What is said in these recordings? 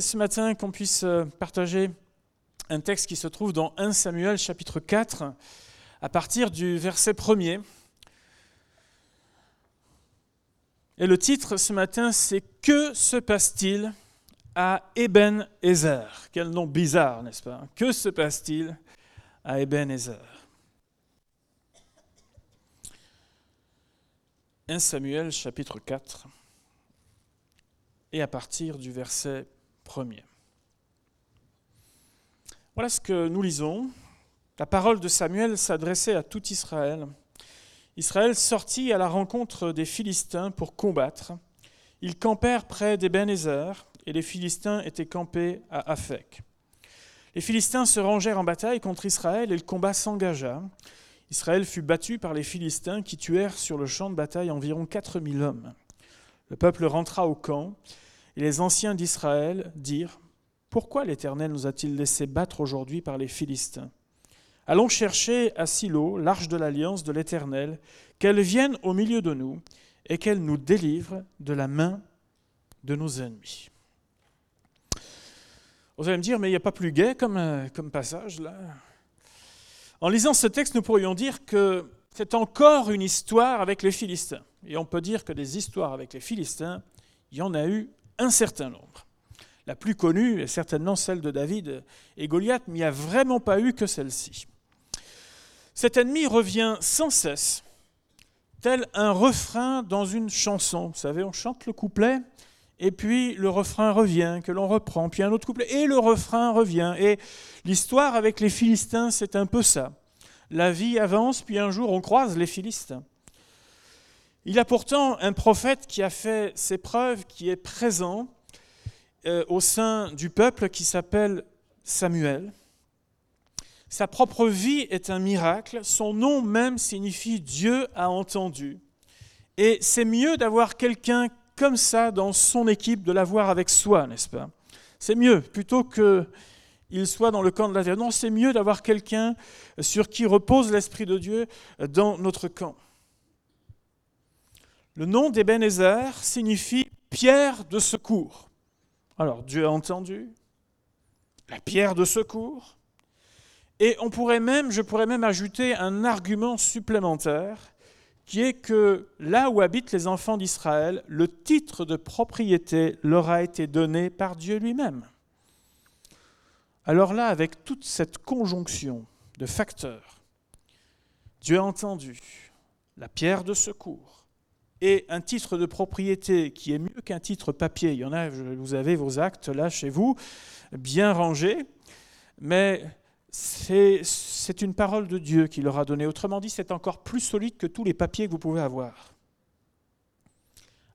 ce matin qu'on puisse euh, partager un texte qui se trouve dans 1 Samuel chapitre 4 à partir du verset 1er. Et le titre ce matin c'est Que se passe-t-il à Eben Ezer Quel nom bizarre, n'est-ce pas? Que se passe-t-il à Eben Ezer 1 Samuel chapitre 4 et à partir du verset Voilà ce que nous lisons. La parole de Samuel s'adressait à tout Israël. Israël sortit à la rencontre des Philistins pour combattre. Ils campèrent près d'Ebenezer et les Philistins étaient campés à Aphek. Les Philistins se rangèrent en bataille contre Israël et le combat s'engagea. Israël fut battu par les Philistins qui tuèrent sur le champ de bataille environ 4000 hommes. Le peuple rentra au camp et les anciens d'Israël dirent Pourquoi l'Éternel nous a-t-il laissé battre aujourd'hui par les Philistins? Allons chercher à Silo l'arche de l'alliance de l'Éternel, qu'elle vienne au milieu de nous et qu'elle nous délivre de la main de nos ennemis. Vous allez me dire, mais il n'y a pas plus gai comme, euh, comme passage là En lisant ce texte, nous pourrions dire que c'est encore une histoire avec les Philistins. Et on peut dire que des histoires avec les Philistins, il y en a eu un certain nombre. La plus connue est certainement celle de David et Goliath, mais il n'y a vraiment pas eu que celle-ci. Cet ennemi revient sans cesse, tel un refrain dans une chanson. Vous savez, on chante le couplet, et puis le refrain revient, que l'on reprend, puis un autre couplet, et le refrain revient. Et l'histoire avec les Philistins, c'est un peu ça. La vie avance, puis un jour on croise les Philistins. Il y a pourtant un prophète qui a fait ses preuves, qui est présent euh, au sein du peuple, qui s'appelle Samuel. Sa propre vie est un miracle, son nom même signifie Dieu a entendu. Et c'est mieux d'avoir quelqu'un comme ça dans son équipe, de l'avoir avec soi, n'est-ce pas? C'est mieux, plutôt qu'il soit dans le camp de terre. Non, c'est mieux d'avoir quelqu'un sur qui repose l'Esprit de Dieu dans notre camp. Le nom d'Ebenezer signifie pierre de secours. Alors Dieu a entendu la pierre de secours. Et on pourrait je pourrais même ajouter un argument supplémentaire qui est que là où habitent les enfants d'Israël, le titre de propriété leur a été donné par Dieu lui-même. Alors là, avec toute cette conjonction de facteurs, Dieu a entendu la pierre de secours, et un titre de propriété qui est mieux qu'un titre papier. Il y en a, vous avez vos actes là chez vous, bien rangés, mais c'est une parole de Dieu qui leur a donné. Autrement dit, c'est encore plus solide que tous les papiers que vous pouvez avoir.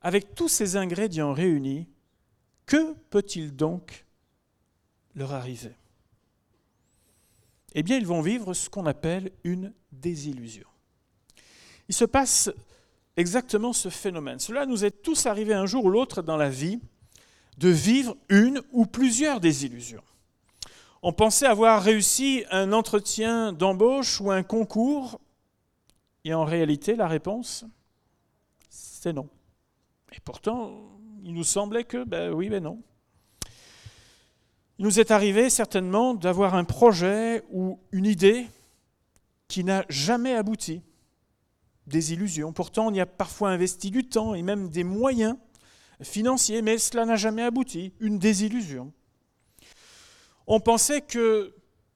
Avec tous ces ingrédients réunis, que peut-il donc leur arriver? Eh bien, ils vont vivre ce qu'on appelle une désillusion. Il se passe exactement ce phénomène. Cela nous est tous arrivé un jour ou l'autre dans la vie de vivre une ou plusieurs désillusions. On pensait avoir réussi un entretien d'embauche ou un concours, et en réalité, la réponse, c'est non. Et pourtant, il nous semblait que, ben oui, mais non. Il nous est arrivé certainement d'avoir un projet ou une idée qui n'a jamais abouti des illusions. Pourtant, on y a parfois investi du temps et même des moyens financiers, mais cela n'a jamais abouti. Une désillusion. On pensait que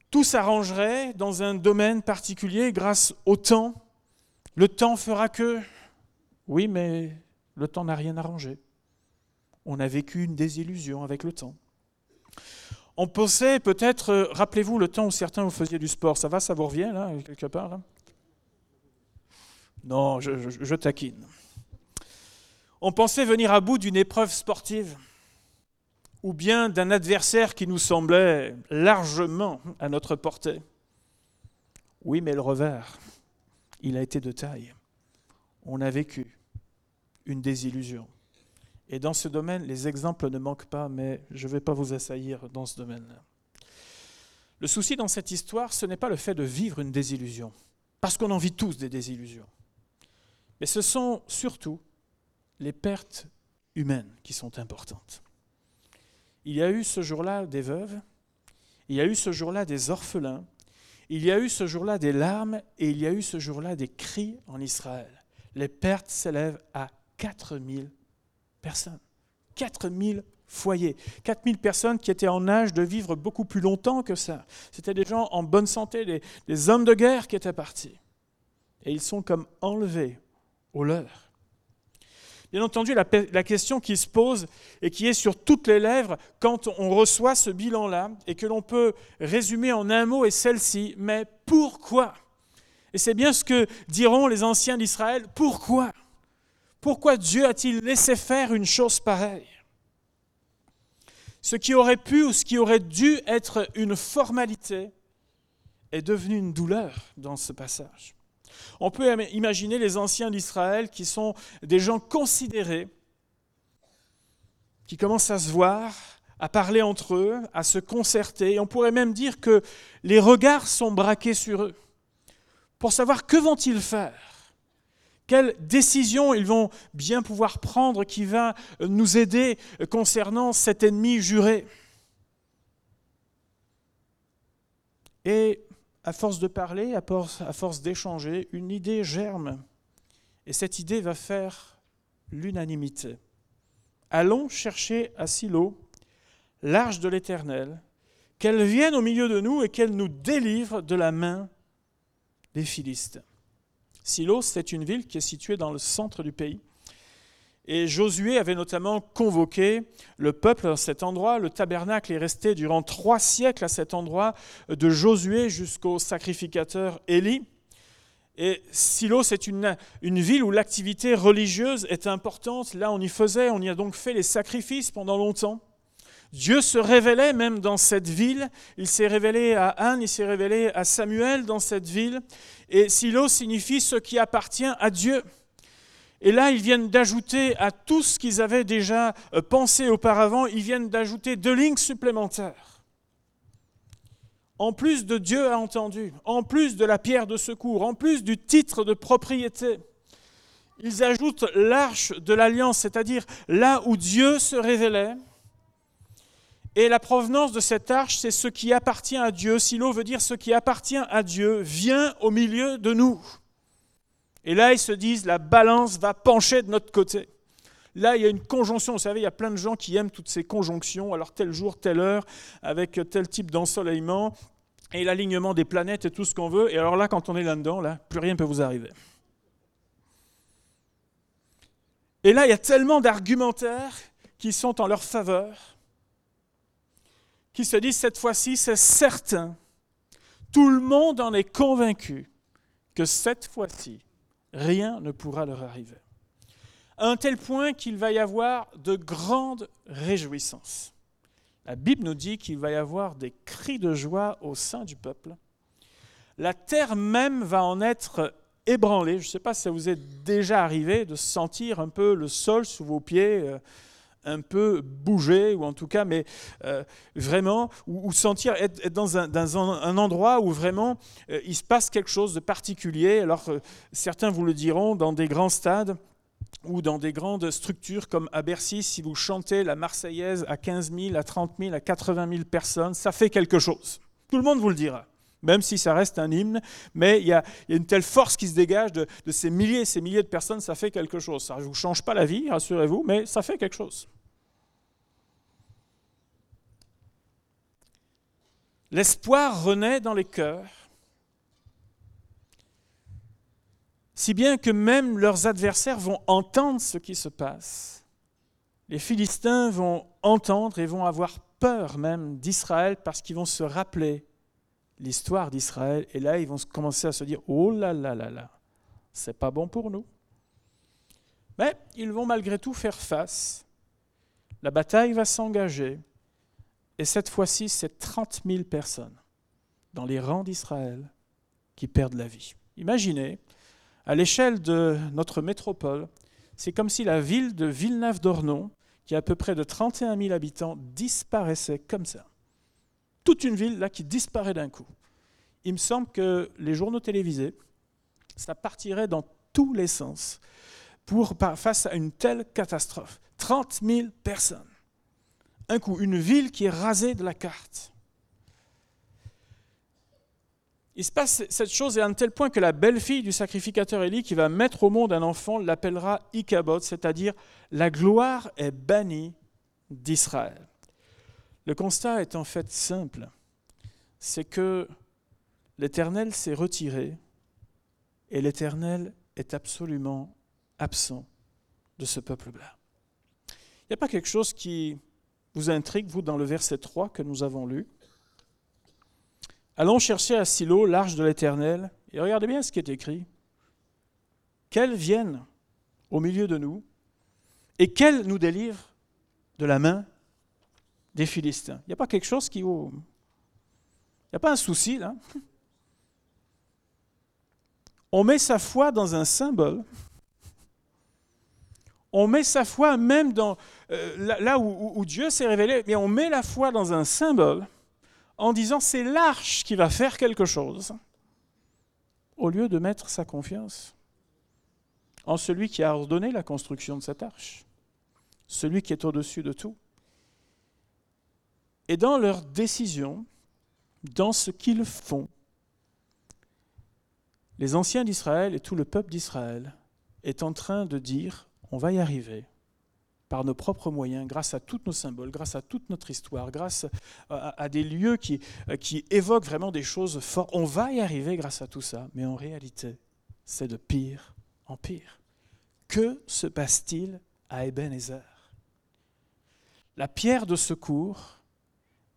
tout s'arrangerait dans un domaine particulier grâce au temps. Le temps fera que... Oui, mais le temps n'a rien arrangé. On a vécu une désillusion avec le temps. On pensait peut-être, rappelez-vous le temps où certains vous faisiez du sport, ça va, ça vous revient là, quelque part non, je, taquine. On pensait venir à bout d'une épreuve sportive ou bien d'un adversaire qui nous semblait largement à notre portée. Oui, mais le revers, il a été de taille. On a vécu une désillusion. Et dans ce domaine, les exemples ne manquent pas, mais je ne vais pas vous assaillir dans ce domaine-là. Le souci dans cette histoire, ce n'est pas le fait de vivre une désillusion, parce qu'on en vit tous des désillusions. Mais ce sont surtout les pertes humaines qui sont importantes. il y a eu ce jour-là des veuves, il y a eu ce jour-là des orphelins, il y a eu ce jour-là des larmes et il y a eu ce jour-là des cris en Israël. Les pertes s'élèvent à 4000 personnes. 4000 foyers. 4000 personnes qui étaient en âge de vivre beaucoup plus longtemps que ça. C'était des gens en bonne santé, des, des hommes de guerre qui étaient partis. Et ils sont comme enlevés Bien entendu, la, la, question qui se pose et qui est sur toutes les lèvres quand on reçoit ce bilan-là et que l'on peut résumer en un mot est celle-ci, mais pourquoi? Et c'est bien ce que diront les anciens d'Israël, pourquoi? Pourquoi Dieu a-t-il laissé faire une chose pareille? Ce qui aurait pu ou ce qui aurait dû être une formalité est devenu une douleur dans ce passage. On peut imaginer les anciens d'Israël qui sont des gens considérés, qui commencent à se voir, à parler entre eux, à se concerter. On pourrait même dire que les regards sont braqués sur eux pour savoir que vont-ils faire quelle décision ils vont bien pouvoir prendre qui va nous aider concernant cet ennemi juré Et à force de parler, à force, d'échanger, une idée germe. Et cette idée va faire l'unanimité. Allons chercher à Silo l'arche de l'Éternel, qu'elle vienne au milieu de nous et qu'elle nous délivre de la main des Philistes. Silo, c'est une ville qui est située dans le centre du pays. Et Josué avait notamment convoqué le peuple à cet endroit. Le tabernacle est resté durant trois siècles à cet endroit, de Josué jusqu'au sacrificateur Élie. Et Silo, c'est une, une, ville où l'activité religieuse est importante. Là, on y faisait, on y a donc fait les sacrifices pendant longtemps. Dieu se révélait même dans cette ville. Il s'est révélé à Anne, il s'est révélé à Samuel dans cette ville. Et Silo signifie ce qui appartient à Dieu. Et là, ils viennent d'ajouter à tout ce qu'ils avaient déjà euh, pensé auparavant, ils viennent d'ajouter deux lignes supplémentaires. En plus de Dieu a entendu, en plus de la pierre de secours, en plus du titre de propriété, ils ajoutent l'arche de l'alliance, c'est-à-dire là où Dieu se révélait. Et la provenance de cette arche, c'est ce qui appartient à Dieu. Silo veut dire ce qui appartient à Dieu vient au milieu de nous. Et là, ils se disent, la balance va pencher de notre côté. Là, il y a une conjonction. Vous savez, il y a plein de gens qui aiment toutes ces conjonctions. Alors, tel jour, telle heure, avec tel type d'ensoleillement, et l'alignement des planètes et tout ce qu'on veut. Et alors là, quand on est là-dedans, là, plus rien ne peut vous arriver. Et là, il y a tellement d'argumentaires qui sont en leur faveur, qui se disent, cette fois-ci, c'est certain. Tout le monde en est convaincu que cette fois-ci, rien ne pourra leur arriver. À un tel point qu'il va y avoir de grandes réjouissances. La Bible nous dit qu'il va y avoir des cris de joie au sein du peuple. La terre même va en être ébranlée. Je ne sais pas si ça vous est déjà arrivé de sentir un peu le sol sous vos pieds euh, un peu bouger, ou en tout cas, mais euh, vraiment, ou, sentir être, dans, un, endroit où vraiment euh, il se passe quelque chose de particulier. Alors, euh, certains vous le diront, dans des grands stades ou dans des grandes structures comme à Bercy, si vous chantez la Marseillaise à 15 000, à 30 000, à 80 000 personnes, ça fait quelque chose. Tout le monde vous le dira même si ça reste un hymne, mais il y a, une telle force qui se dégage de, de, ces milliers et ces milliers de personnes, ça fait quelque chose. Ça ne vous change pas la vie, rassurez-vous, mais ça fait quelque chose. L'espoir renaît dans les cœurs, si bien que même leurs adversaires vont entendre ce qui se passe. Les Philistins vont entendre et vont avoir peur même d'Israël parce qu'ils vont se rappeler l'histoire d'Israël et là ils vont commencer à se dire oh là là là là, c'est pas bon pour nous. Mais ils vont malgré tout faire face. La bataille va s'engager et cette fois-ci, c'est 30 000 personnes dans les rangs d'Israël qui perdent la vie. Imaginez, à l'échelle de notre métropole, c'est comme si la ville de Villeneuve-d'Ornon, qui a à peu près de 31 000 habitants, disparaissait comme ça. Toute une ville là qui disparaît d'un coup. Il me semble que les journaux télévisés, ça partirait dans tous les sens pour, face à une telle catastrophe. 30 000 personnes un coup, une ville qui est rasée de la carte. Il se passe cette chose à un tel point que la belle-fille du sacrificateur Élie qui va mettre au monde un enfant l'appellera Ichabod, c'est-à-dire la gloire est bannie d'Israël. Le constat est en fait simple, c'est que l'Éternel s'est retiré et l'Éternel est absolument absent de ce peuple-là. Il n'y a pas quelque chose qui vous intrigue, vous, dans le verset 3 que nous avons lu? Allons chercher à Silo l'arche de l'Éternel, et regardez bien ce qui est écrit. Qu'elle vienne au milieu de nous, et qu'elle nous délivre de la main des Philistins. Il n'y a pas quelque chose qui. Il n'y a pas un souci là. On met sa foi dans un symbole. On met sa foi même dans euh, là où, où Dieu s'est révélé, mais on met la foi dans un symbole en disant c'est l'arche qui va faire quelque chose, au lieu de mettre sa confiance en celui qui a ordonné la construction de cette arche, celui qui est au-dessus de tout. Et dans leurs décisions, dans ce qu'ils font, les anciens d'Israël et tout le peuple d'Israël est en train de dire, on va y arriver, par nos propres moyens, grâce à tous nos symboles, grâce à toute notre histoire, grâce à, des lieux qui, qui évoquent vraiment des choses fortes. On va y arriver grâce à tout ça, mais en réalité, c'est de pire en pire. Que se passe-t-il à Ebenezer? La pierre de secours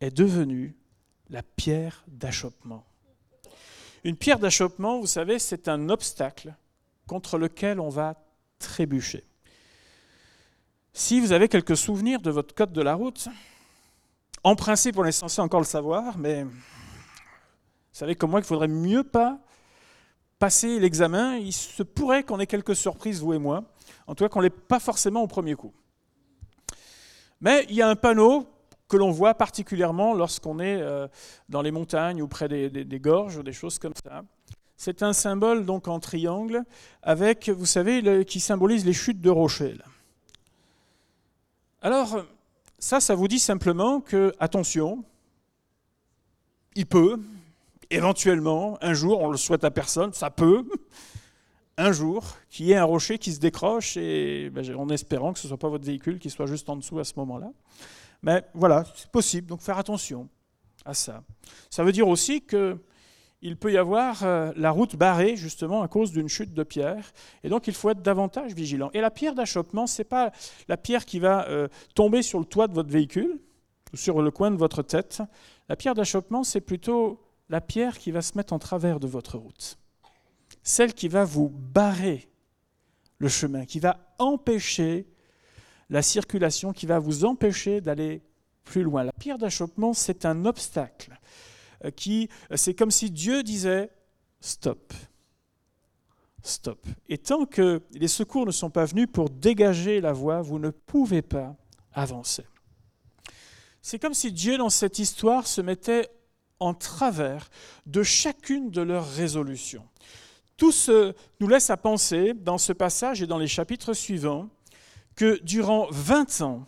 est devenue la pierre d'achoppement. Une pierre d'achoppement, vous savez, c'est un obstacle contre lequel on va trébucher. Si vous avez quelques souvenirs de votre code de la route, en principe, on est censé encore le savoir, mais vous savez comme moi qu'il faudrait mieux pas passer l'examen. Il se pourrait qu'on ait quelques surprises, vous et moi. En tout cas, qu'on ne l'ait pas forcément au premier coup. Mais il y a un panneau que l'on voit particulièrement lorsqu'on est euh, dans les montagnes ou près des, gorges ou des choses comme ça. C'est un symbole donc en triangle avec, vous savez, qui symbolise les chutes de rochers. Alors, ça, ça vous dit simplement que, attention, il peut, éventuellement, un jour, on le souhaite à personne, ça peut, un jour, qu'il y ait un rocher qui se décroche, et ben, en espérant que ce ne soit pas votre véhicule qui soit juste en dessous à ce moment-là. Mais voilà, c'est possible, donc faire attention à ça. Ça veut dire aussi que il peut y avoir euh, la route barrée justement à cause d'une chute de pierre. Et donc il faut être davantage vigilant. Et la pierre d'achoppement, ce n'est pas la pierre qui va euh, tomber sur le toit de votre véhicule ou sur le coin de votre tête. La pierre d'achoppement, c'est plutôt la pierre qui va se mettre en travers de votre route. Celle qui va vous barrer le chemin, qui va empêcher la circulation, qui va vous empêcher d'aller plus loin. La pierre d'achoppement, c'est un obstacle euh, qui, euh, c'est comme si Dieu disait stop, stop. Et tant que les secours ne sont pas venus pour dégager la voie, vous ne pouvez pas avancer. C'est comme si Dieu, dans cette histoire, se mettait en travers de chacune de leurs résolutions. Tout ce nous laisse à penser, dans ce passage et dans les chapitres suivants, que durant 20 ans,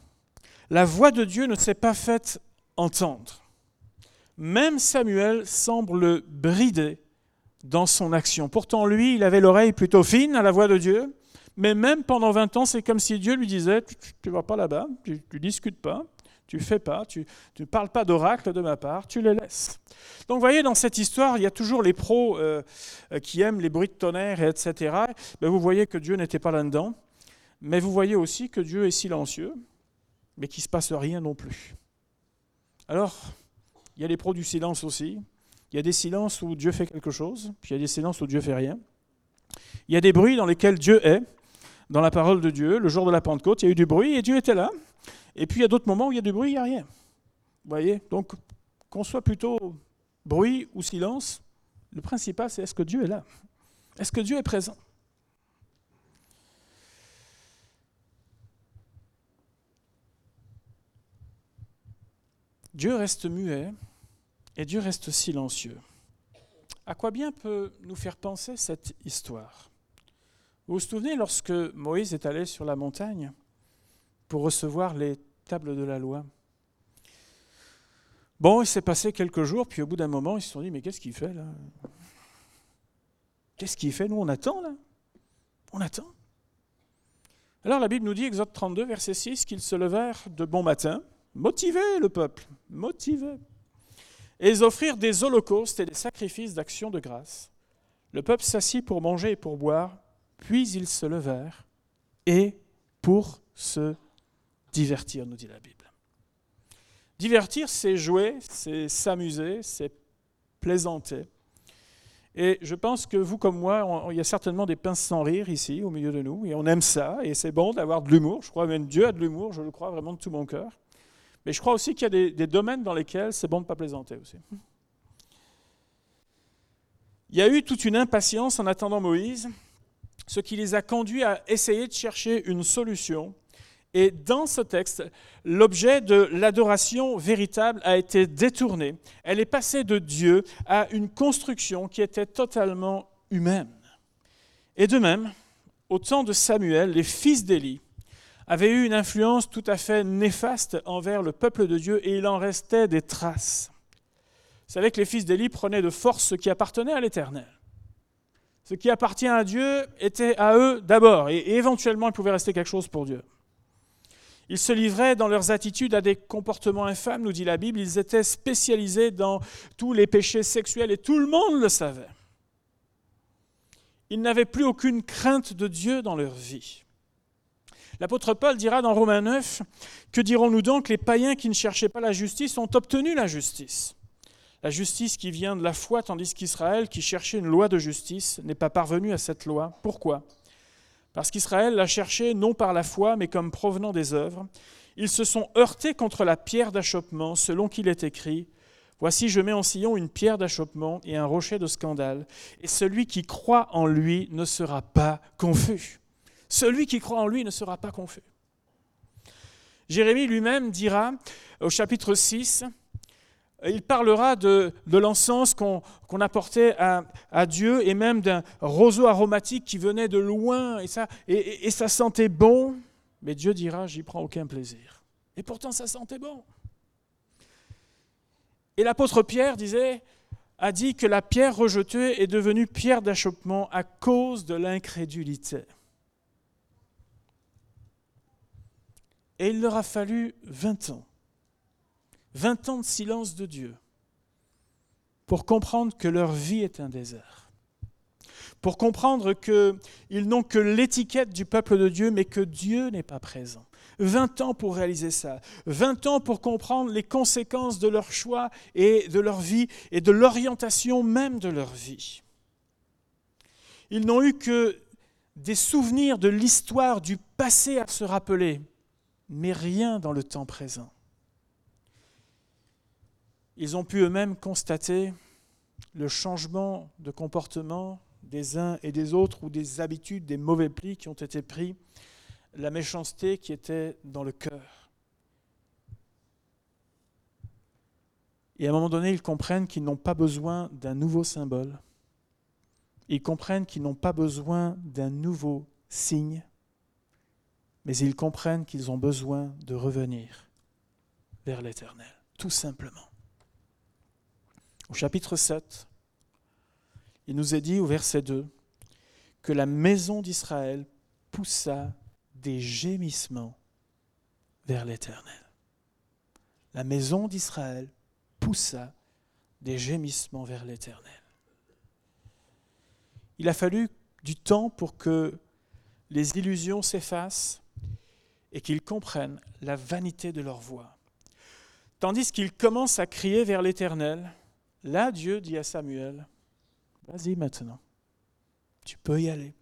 la voix de Dieu ne s'est pas faite entendre même Samuel semble brider dans son action. Pourtant, lui, il avait l'oreille plutôt fine à la voix de Dieu, mais même pendant 20 ans, c'est comme si Dieu lui disait, tu ne vas pas là-bas, tu ne discutes pas, tu fais pas, tu ne parles pas d'oracle de ma part, tu les laisses. Donc vous voyez, dans cette histoire, il y a toujours les pros euh, qui aiment les bruits de tonnerre, etc. Ben, vous voyez que Dieu n'était pas là-dedans, mais vous voyez aussi que Dieu est silencieux, mais qu'il ne se passe rien non plus. Alors, il y a les pros du silence aussi. Il y a des silences où Dieu fait quelque chose, puis il y a des silences où Dieu fait rien. Il y a des bruits dans lesquels Dieu est, dans la parole de Dieu. Le jour de la Pentecôte, il y a eu du bruit et Dieu était là. Et puis il y a d'autres moments où il y a du bruit, il n'y a rien. Vous voyez? Donc, qu'on soit plutôt bruit ou silence, le principal, c'est est-ce que Dieu est là? Est-ce que Dieu est présent? Dieu reste muet et Dieu reste silencieux. À quoi bien peut nous faire penser cette histoire? Vous vous souvenez lorsque Moïse est allé sur la montagne pour recevoir les tables de la loi? Bon, il s'est passé quelques jours, puis au bout d'un moment, ils se sont dit, mais qu'est-ce qu'il fait là? Qu'est-ce qu'il fait? Nous, on attend là? On attend? Alors la Bible nous dit, Exode 32, verset 6, qu'ils se levèrent de bon matin, motivés le peuple, motivés, et ils offrirent des holocaustes et des sacrifices d'action de grâce. Le peuple s'assit pour manger et pour boire, puis ils se levèrent, et pour se divertir, nous dit la Bible. Divertir, c'est jouer, c'est s'amuser, c'est plaisanter. Et je pense que vous comme moi, il y a certainement des pinces sans rire ici, au milieu de nous, et on aime ça, et c'est bon d'avoir de l'humour. Je crois même Dieu a de l'humour, je le crois vraiment de tout mon cœur. Mais je crois aussi qu'il y a des, domaines dans lesquels c'est bon de ne pas plaisanter aussi. Il y a eu toute une impatience en attendant Moïse, ce qui les a conduits à essayer de chercher une solution et dans ce texte, l'objet de l'adoration véritable a été détourné. Elle est passée de Dieu à une construction qui était totalement humaine. Et de même, au temps de Samuel, les fils d'Élie avaient eu une influence tout à fait néfaste envers le peuple de Dieu et il en restait des traces. Vous savez que les fils d'Élie prenaient de force ce qui appartenait à l'Éternel. Ce qui appartient à Dieu était à eux d'abord et éventuellement il pouvait rester quelque chose pour Dieu. Ils se livraient dans leurs attitudes à des comportements infâmes, nous dit la Bible. Ils étaient spécialisés dans tous les péchés sexuels et tout le monde le savait. Ils n'avaient plus aucune crainte de Dieu dans leur vie. L'apôtre Paul dira dans Romains 9, Que dirons-nous donc Les païens qui ne cherchaient pas la justice ont obtenu la justice. La justice qui vient de la foi, tandis qu'Israël, qui cherchait une loi de justice, n'est pas parvenu à cette loi. Pourquoi? Parce qu'Israël l'a cherché non par la foi, mais comme provenant des œuvres. Ils se sont heurtés contre la pierre d'achoppement, selon qu'il est écrit Voici, je mets en sillon une pierre d'achoppement et un rocher de scandale, et celui qui croit en lui ne sera pas confus. Celui qui croit en lui ne sera pas confus. Jérémie lui-même dira au chapitre 6 il parlera de, l'encens qu'on apportait à, Dieu et même d'un roseau aromatique qui venait de loin et ça, et, ça sentait bon. Mais Dieu dira, j'y prends aucun plaisir. Et pourtant, ça sentait bon. Et l'apôtre Pierre disait, a dit que la pierre rejetée est devenue pierre d'achoppement à cause de l'incrédulité. Et il leur a fallu 20 ans 20 ans de silence de Dieu pour comprendre que leur vie est un désert, pour comprendre qu'ils n'ont que l'étiquette du peuple de Dieu, mais que Dieu n'est pas présent. 20 ans pour réaliser ça, 20 ans pour comprendre les conséquences de leur choix et de leur vie et de l'orientation même de leur vie. Ils n'ont eu que des souvenirs de l'histoire du passé à se rappeler, mais rien dans le temps présent ils ont pu eux-mêmes constater le changement de comportement des uns et des autres ou des habitudes, des mauvais plis qui ont été pris, la méchanceté qui était dans le cœur. Et à un moment donné, ils comprennent qu'ils n'ont pas besoin d'un nouveau symbole. Ils comprennent qu'ils n'ont pas besoin d'un nouveau signe, mais ils comprennent qu'ils ont besoin de revenir vers l'Éternel, tout simplement. Au chapitre 7, il nous est dit au verset 2 que la maison d'Israël poussa des gémissements vers l'Éternel. La maison d'Israël poussa des gémissements vers l'Éternel. Il a fallu du temps pour que les illusions s'effacent et qu'ils comprennent la vanité de leur voix. Tandis qu'ils commencent à crier vers l'Éternel, Là, Dieu dit à Samuel, vas-y maintenant, tu peux y aller.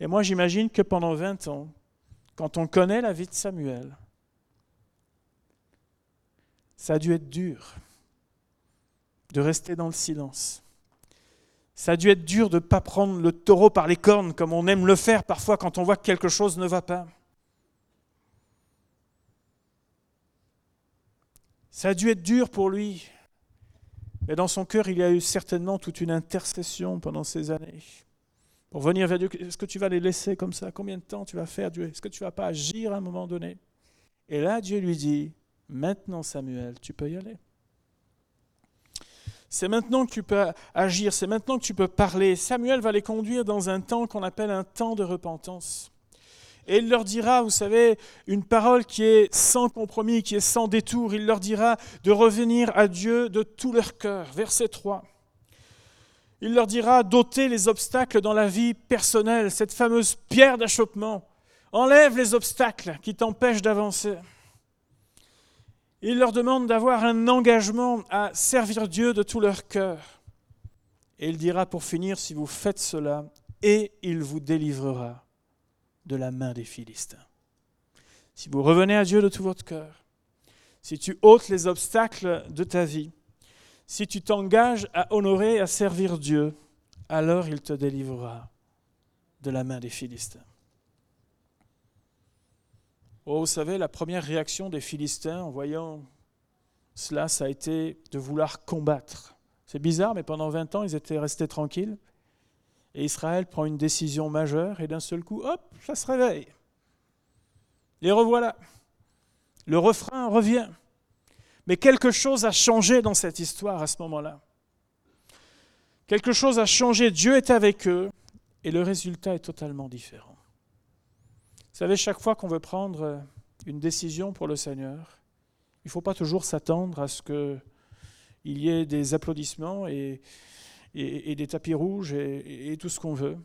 Et moi, j'imagine que pendant 20 ans, quand on connaît la vie de Samuel, ça a dû être dur de rester dans le silence. Ça a dû être dur de ne pas prendre le taureau par les cornes comme on aime le faire parfois quand on voit que quelque chose ne va pas. Ça a dû être dur pour lui mais dans son cœur, il y a eu certainement toute une intercession pendant ces années. Pour venir vers Dieu, est-ce que tu vas les laisser comme ça? Combien de temps tu vas faire Dieu? Est-ce que tu ne vas pas agir à un moment donné? Et là, Dieu lui dit, maintenant Samuel, tu peux y aller. C'est maintenant que tu peux agir, c'est maintenant que tu peux parler. Samuel va les conduire dans un temps qu'on appelle un temps de repentance. Et il leur dira, vous savez, une parole qui est sans compromis, qui est sans détour. Il leur dira de revenir à Dieu de tout leur cœur. Verset 3. Il leur dira d'ôter les obstacles dans la vie personnelle, cette fameuse pierre d'achoppement. Enlève les obstacles qui t'empêchent d'avancer. Il leur demande d'avoir un engagement à servir Dieu de tout leur cœur. Et il dira pour finir, si vous faites cela, et il vous délivrera de la main des Philistins. Si vous revenez à Dieu de tout votre cœur, si tu ôtes les obstacles de ta vie, si tu t'engages à honorer, à servir Dieu, alors il te délivrera de la main des Philistins. Oh, vous savez, la première réaction des Philistins en voyant cela, ça a été de vouloir combattre. C'est bizarre, mais pendant 20 ans, ils étaient restés tranquilles. Et Israël prend une décision majeure et d'un seul coup, hop, ça se réveille. Les revoilà. Le refrain revient. Mais quelque chose a changé dans cette histoire à ce moment-là. Quelque chose a changé. Dieu est avec eux et le résultat est totalement différent. Vous savez, chaque fois qu'on veut prendre une décision pour le Seigneur, il ne faut pas toujours s'attendre à ce qu'il y ait des applaudissements et, et, des tapis rouges et, tout ce qu'on veut.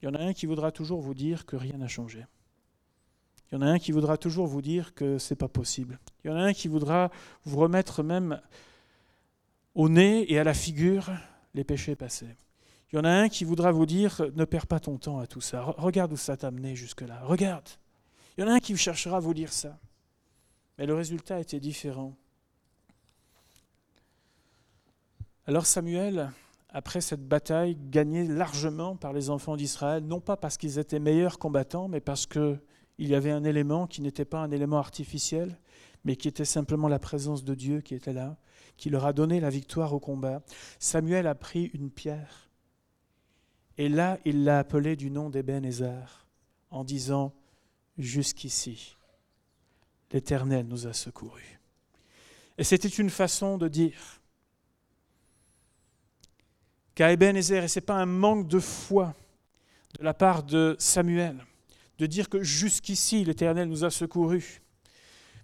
Il y en a un qui voudra toujours vous dire que rien n'a changé. Il y en a un qui voudra toujours vous dire que ce n'est pas possible. Il y en a un qui voudra vous remettre même au nez et à la figure les péchés passés. Il y en a un qui voudra vous dire ne perds pas ton temps à tout ça. Regarde où ça t'a amené jusque-là. Regarde. Il y en a un qui cherchera à vous dire ça. Mais le résultat était différent. Alors Samuel après cette bataille gagnée largement par les enfants d'Israël, non pas parce qu'ils étaient meilleurs combattants, mais parce qu'il y avait un élément qui n'était pas un élément artificiel, mais qui était simplement la présence de Dieu qui était là, qui leur a donné la victoire au combat. Samuel a pris une pierre, et là il l'a appelée du nom d'Ebenezer, en disant, Jusqu'ici, l'Éternel nous a secourus. Et c'était une façon de dire, qu'à Ebenezer, et ce n'est pas un manque de foi de la part de Samuel, de dire que jusqu'ici l'Éternel nous a secourus.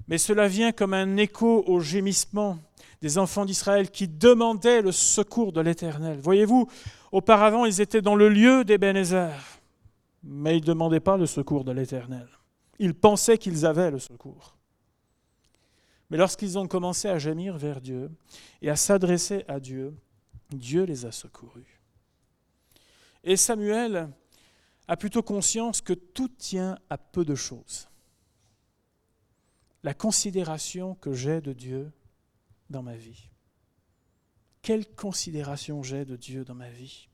Mais cela vient comme un écho au gémissement des enfants d'Israël qui demandaient le secours de l'Éternel. Voyez-vous, auparavant ils étaient dans le lieu d'Ebenezer, mais ils ne demandaient pas le secours de l'Éternel. Ils pensaient qu'ils avaient le secours. Mais lorsqu'ils ont commencé à gémir vers Dieu et à s'adresser à Dieu, Dieu les a secourus. Et Samuel a plutôt conscience que tout tient à peu de choses. La considération que j'ai de Dieu dans ma vie. Quelle considération j'ai de Dieu dans ma vie?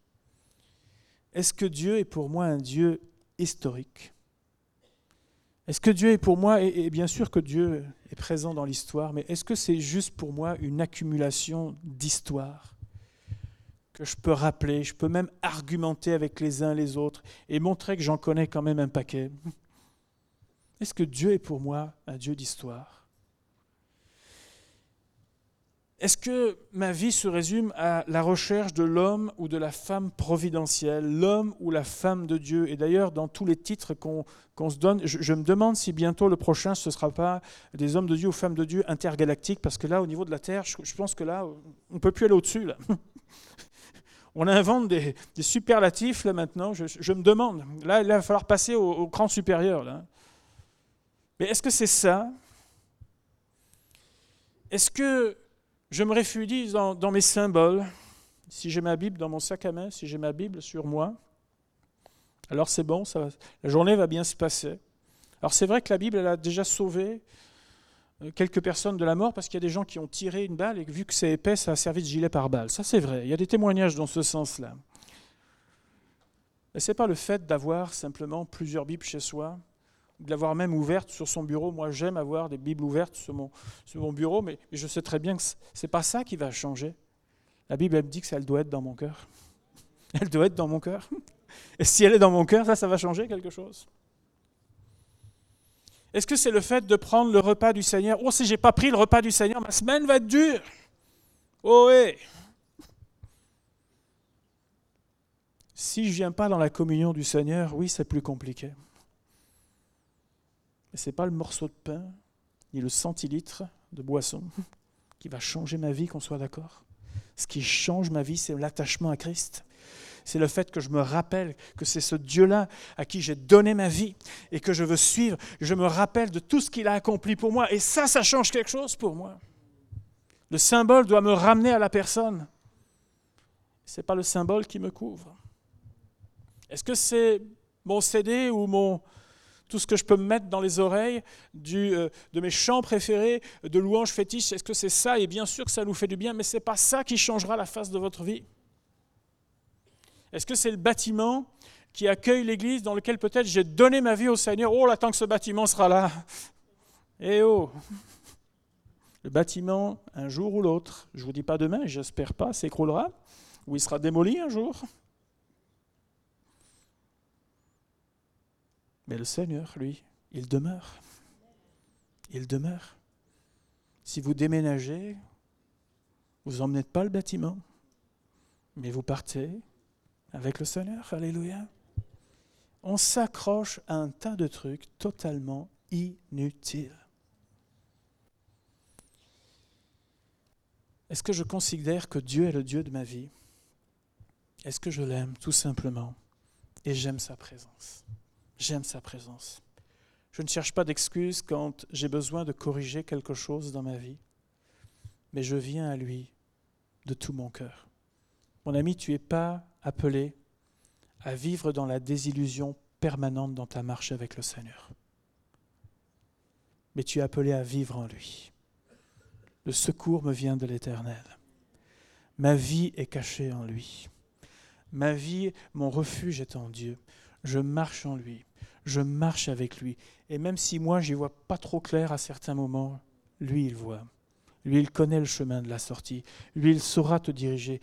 Est-ce que Dieu est pour moi un Dieu historique? Est-ce que Dieu est pour moi, et, bien sûr que Dieu est présent dans l'histoire, mais est-ce que c'est juste pour moi une accumulation d'histoires? Que je peux rappeler, je peux même argumenter avec les uns les autres et montrer que j'en connais quand même un paquet. Est-ce que Dieu est pour moi un Dieu d'histoire? Est-ce que ma vie se résume à la recherche de l'homme ou de la femme providentielle, l'homme ou la femme de Dieu? Et d'ailleurs, dans tous les titres qu'on se donne, je, me demande si bientôt le prochain, ce ne sera pas des hommes de Dieu ou femmes de Dieu intergalactiques, parce que là, au niveau de la Terre, je, je pense que là, on ne peut plus aller au-dessus. On invente des, superlatifs là maintenant. Je, me demande, là, il va falloir passer au, cran supérieur. Mais est-ce que c'est ça? Est-ce que je me réfugie dans, mes symboles? Si j'ai ma Bible dans mon sac à main, si j'ai ma Bible sur moi, alors c'est bon, ça, la journée va bien se passer. Alors c'est vrai que la Bible, elle a déjà sauvé quelques personnes de la mort parce qu'il y a des gens qui ont tiré une balle et vu que c'est épais, ça a servi de gilet par balle. Ça, c'est vrai. Il y a des témoignages dans ce sens-là. Mais ce n'est pas le fait d'avoir simplement plusieurs Bibles chez soi, de l'avoir même ouverte sur son bureau. Moi, j'aime avoir des Bibles ouvertes sur mon, sur mon bureau, mais, je sais très bien que ce n'est pas ça qui va changer. La Bible, elle me dit que ça, elle doit être dans mon cœur. Elle doit être dans mon cœur. Et si elle est dans mon cœur, ça, ça va changer quelque chose. Est-ce que c'est le fait de prendre le repas du Seigneur? Oh, si j'ai pas pris le repas du Seigneur, ma semaine va être dure. Oh, hey. Si je ne viens pas dans la communion du Seigneur, oui, c'est plus compliqué. Mais ce n'est pas le morceau de pain, ni le centilitre de boisson qui va changer ma vie, qu'on soit d'accord. Ce qui change ma vie, c'est l'attachement à Christ. C'est le fait que je me rappelle que c'est ce Dieu-là à qui j'ai donné ma vie et que je veux suivre. Je me rappelle de tout ce qu'il a accompli pour moi. Et ça, ça change quelque chose pour moi. Le symbole doit me ramener à la personne. Ce n'est pas le symbole qui me couvre. Est-ce que c'est mon CD ou mon, tout ce que je peux me mettre dans les oreilles euh, de mes chants préférés, de louanges fétiches, est-ce que c'est ça? Et bien sûr que ça nous fait du bien, mais ce n'est pas ça qui changera la face de votre vie. Est-ce que c'est le bâtiment qui accueille l'Église dans lequel peut-être j'ai donné ma vie au Seigneur? Oh, là, tant que ce bâtiment sera là. Eh oh Le bâtiment, un jour ou l'autre, je ne vous dis pas demain, j'espère pas, s'écroulera, ou il sera démoli un jour. Mais le Seigneur, lui, il demeure. Il demeure. Si vous déménagez, vous n'emmenez pas le bâtiment, mais vous partez avec le Seigneur. Alléluia. On s'accroche à un tas de trucs totalement inutiles. Est-ce que je considère que Dieu est le Dieu de ma vie? Est-ce que je l'aime tout simplement? Et j'aime sa présence. J'aime sa présence. Je ne cherche pas d'excuses quand j'ai besoin de corriger quelque chose dans ma vie, mais je viens à lui de tout mon cœur. Mon ami, tu n'es pas appelé à vivre dans la désillusion permanente dans ta marche avec le Seigneur, mais tu es appelé à vivre en lui. Le secours me vient de l'Éternel. Ma vie est cachée en lui. Ma vie, mon refuge est en Dieu je marche en lui, je marche avec lui. Et même si moi, j'y vois pas trop clair à certains moments, lui, il voit. Lui, il connaît le chemin de la sortie. Lui, il saura te diriger.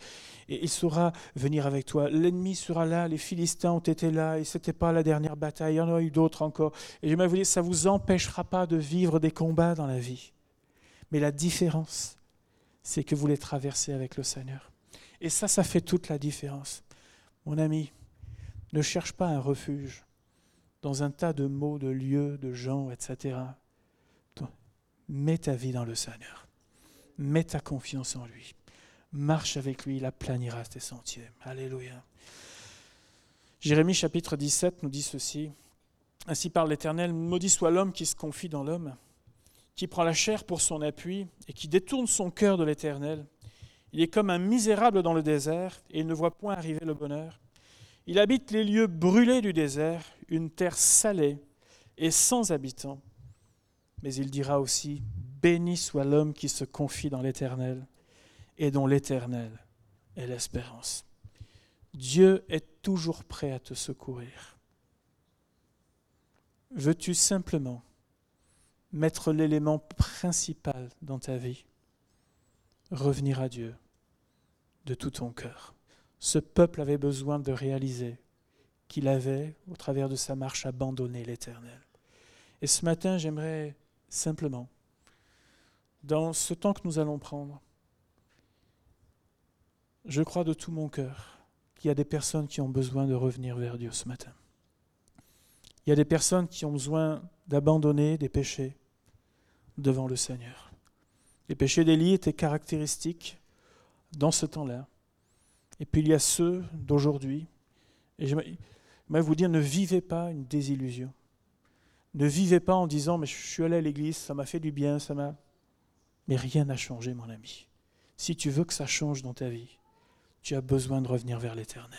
Et il saura venir avec toi. L'ennemi sera là, les Philistins ont été là, et ce n'était pas la dernière bataille, il y en a eu d'autres encore. Et je vous dire, ça ne vous empêchera pas de vivre des combats dans la vie. Mais la différence, c'est que vous les traversez avec le Seigneur. Et ça, ça fait toute la différence. Mon ami, ne cherche pas un refuge dans un tas de mots, de lieux, de gens, etc. Mets ta vie dans le Seigneur. Mets ta confiance en lui. Marche avec lui, il aplanira tes sentiers. Alléluia. Jérémie chapitre 17 nous dit ceci. Ainsi parle l'Éternel, maudit soit l'homme qui se confie dans l'homme, qui prend la chair pour son appui et qui détourne son cœur de l'Éternel. Il est comme un misérable dans le désert et il ne voit point arriver le bonheur. Il habite les lieux brûlés du désert, une terre salée et sans habitants. Mais il dira aussi, Béni soit l'homme qui se confie dans l'Éternel et dont l'Éternel est l'espérance. Dieu est toujours prêt à te secourir. Veux-tu simplement mettre l'élément principal dans ta vie? Revenir à Dieu de tout ton cœur ce peuple avait besoin de réaliser qu'il avait, au travers de sa marche, abandonné l'Éternel. Et ce matin, j'aimerais simplement, dans ce temps que nous allons prendre, je crois de tout mon cœur qu'il y a des personnes qui ont besoin de revenir vers Dieu ce matin. Il y a des personnes qui ont besoin d'abandonner des péchés devant le Seigneur. Les péchés d'Élie étaient caractéristiques dans ce temps-là et puis il y a ceux d'aujourd'hui. Et j'aimerais vous dire, ne vivez pas une désillusion. Ne vivez pas en disant, mais je suis allé à l'église, ça m'a fait du bien, ça m'a... Rien n'a changé, mon ami. Si tu veux que ça change dans ta vie, tu as besoin de revenir vers l'Éternel.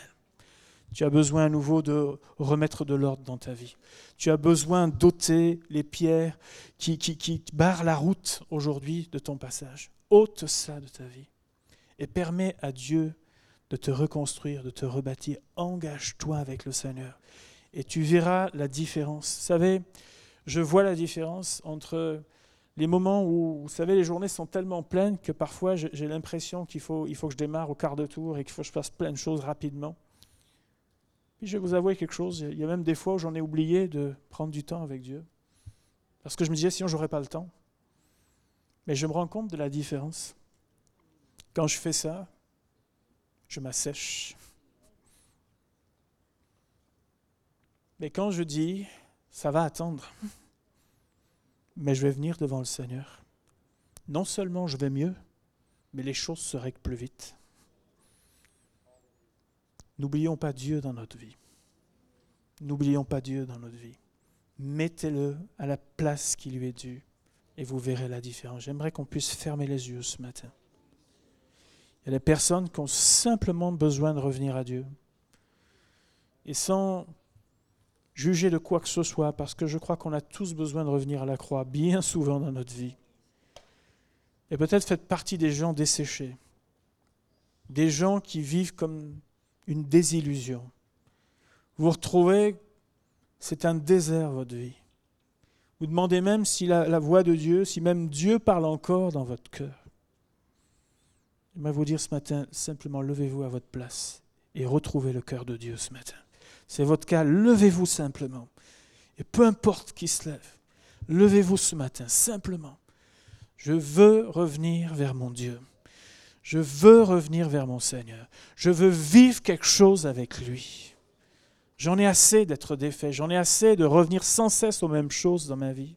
Tu as besoin à nouveau de remettre de l'ordre dans ta vie. Tu as besoin d'ôter les pierres qui, qui, qui barrent la route aujourd'hui de ton passage. ôte ça de ta vie et permets à Dieu de te reconstruire, de te rebâtir. Engage-toi avec le Seigneur et tu verras la différence. Vous savez, je vois la différence entre les moments où, vous savez, les journées sont tellement pleines que parfois j'ai l'impression qu'il faut, il faut que je démarre au quart de tour et qu'il faut que je fasse plein de choses rapidement. Puis je vais vous avouer quelque chose, il y a même des fois où j'en ai oublié de prendre du temps avec Dieu. Parce que je me disais, sinon, j'aurais pas le temps. Mais je me rends compte de la différence. Quand je fais ça, je m'assèche. Mais quand je dis, ça va attendre, mais je vais venir devant le Seigneur, non seulement je vais mieux, mais les choses se règlent plus vite. N'oublions pas Dieu dans notre vie. N'oublions pas Dieu dans notre vie. Mettez-le à la place qui lui est due et vous verrez la différence. J'aimerais qu'on puisse fermer les yeux ce matin. Il y a des personnes qui ont simplement besoin de revenir à Dieu. Et sans juger de quoi que ce soit, parce que je crois qu'on a tous besoin de revenir à la croix, bien souvent dans notre vie. Et peut-être faites partie des gens desséchés, des gens qui vivent comme une désillusion. Vous retrouvez, c'est un désert votre vie. Vous demandez même si la, la voix de Dieu, si même Dieu parle encore dans votre cœur. J'aimerais vous dire ce matin, simplement levez-vous à votre place et retrouvez le cœur de Dieu ce matin. C'est votre cas, levez-vous simplement. Et peu importe qui se lève, levez-vous ce matin, simplement. Je veux revenir vers mon Dieu. Je veux revenir vers mon Seigneur. Je veux vivre quelque chose avec lui. J'en ai assez d'être défait. J'en ai assez de revenir sans cesse aux mêmes choses dans ma vie.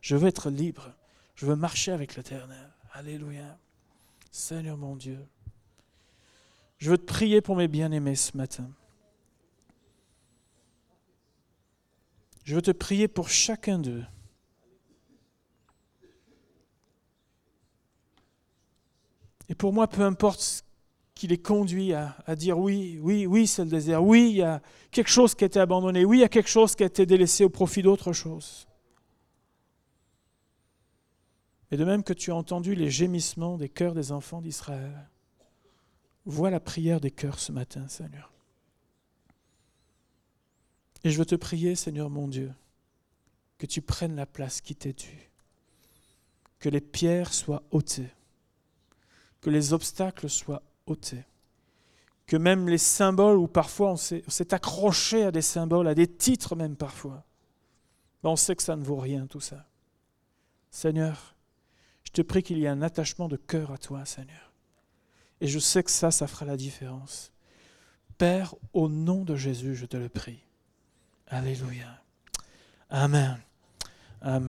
Je veux être libre. Je veux marcher avec l'Éternel. Alléluia. Seigneur mon Dieu. Je veux te prier pour mes bien-aimés ce matin. Je veux te prier pour chacun d'eux. Et pour moi, peu importe ce qui les conduit à, dire oui, oui, oui, c'est le désert. Oui, il y a quelque chose qui a été abandonné. Oui, il y a quelque chose qui a été délaissé au profit d'autre chose. Et de même que tu as entendu les gémissements des cœurs des enfants d'Israël, vois la prière des cœurs ce matin, Seigneur. Et je veux te prier, Seigneur mon Dieu, que tu prennes la place qui t'est due, que les pierres soient ôtées, que les obstacles soient ôtés, que même les symboles, où parfois on s'est, accroché à des symboles, à des titres même parfois, ben on sait que ça ne vaut rien tout ça. Seigneur, je te prie qu'il y ait un attachement de cœur à toi, Seigneur. Et je sais que ça, ça fera la différence. Père, au nom de Jésus, je te le prie. Alléluia. Amen. Amen.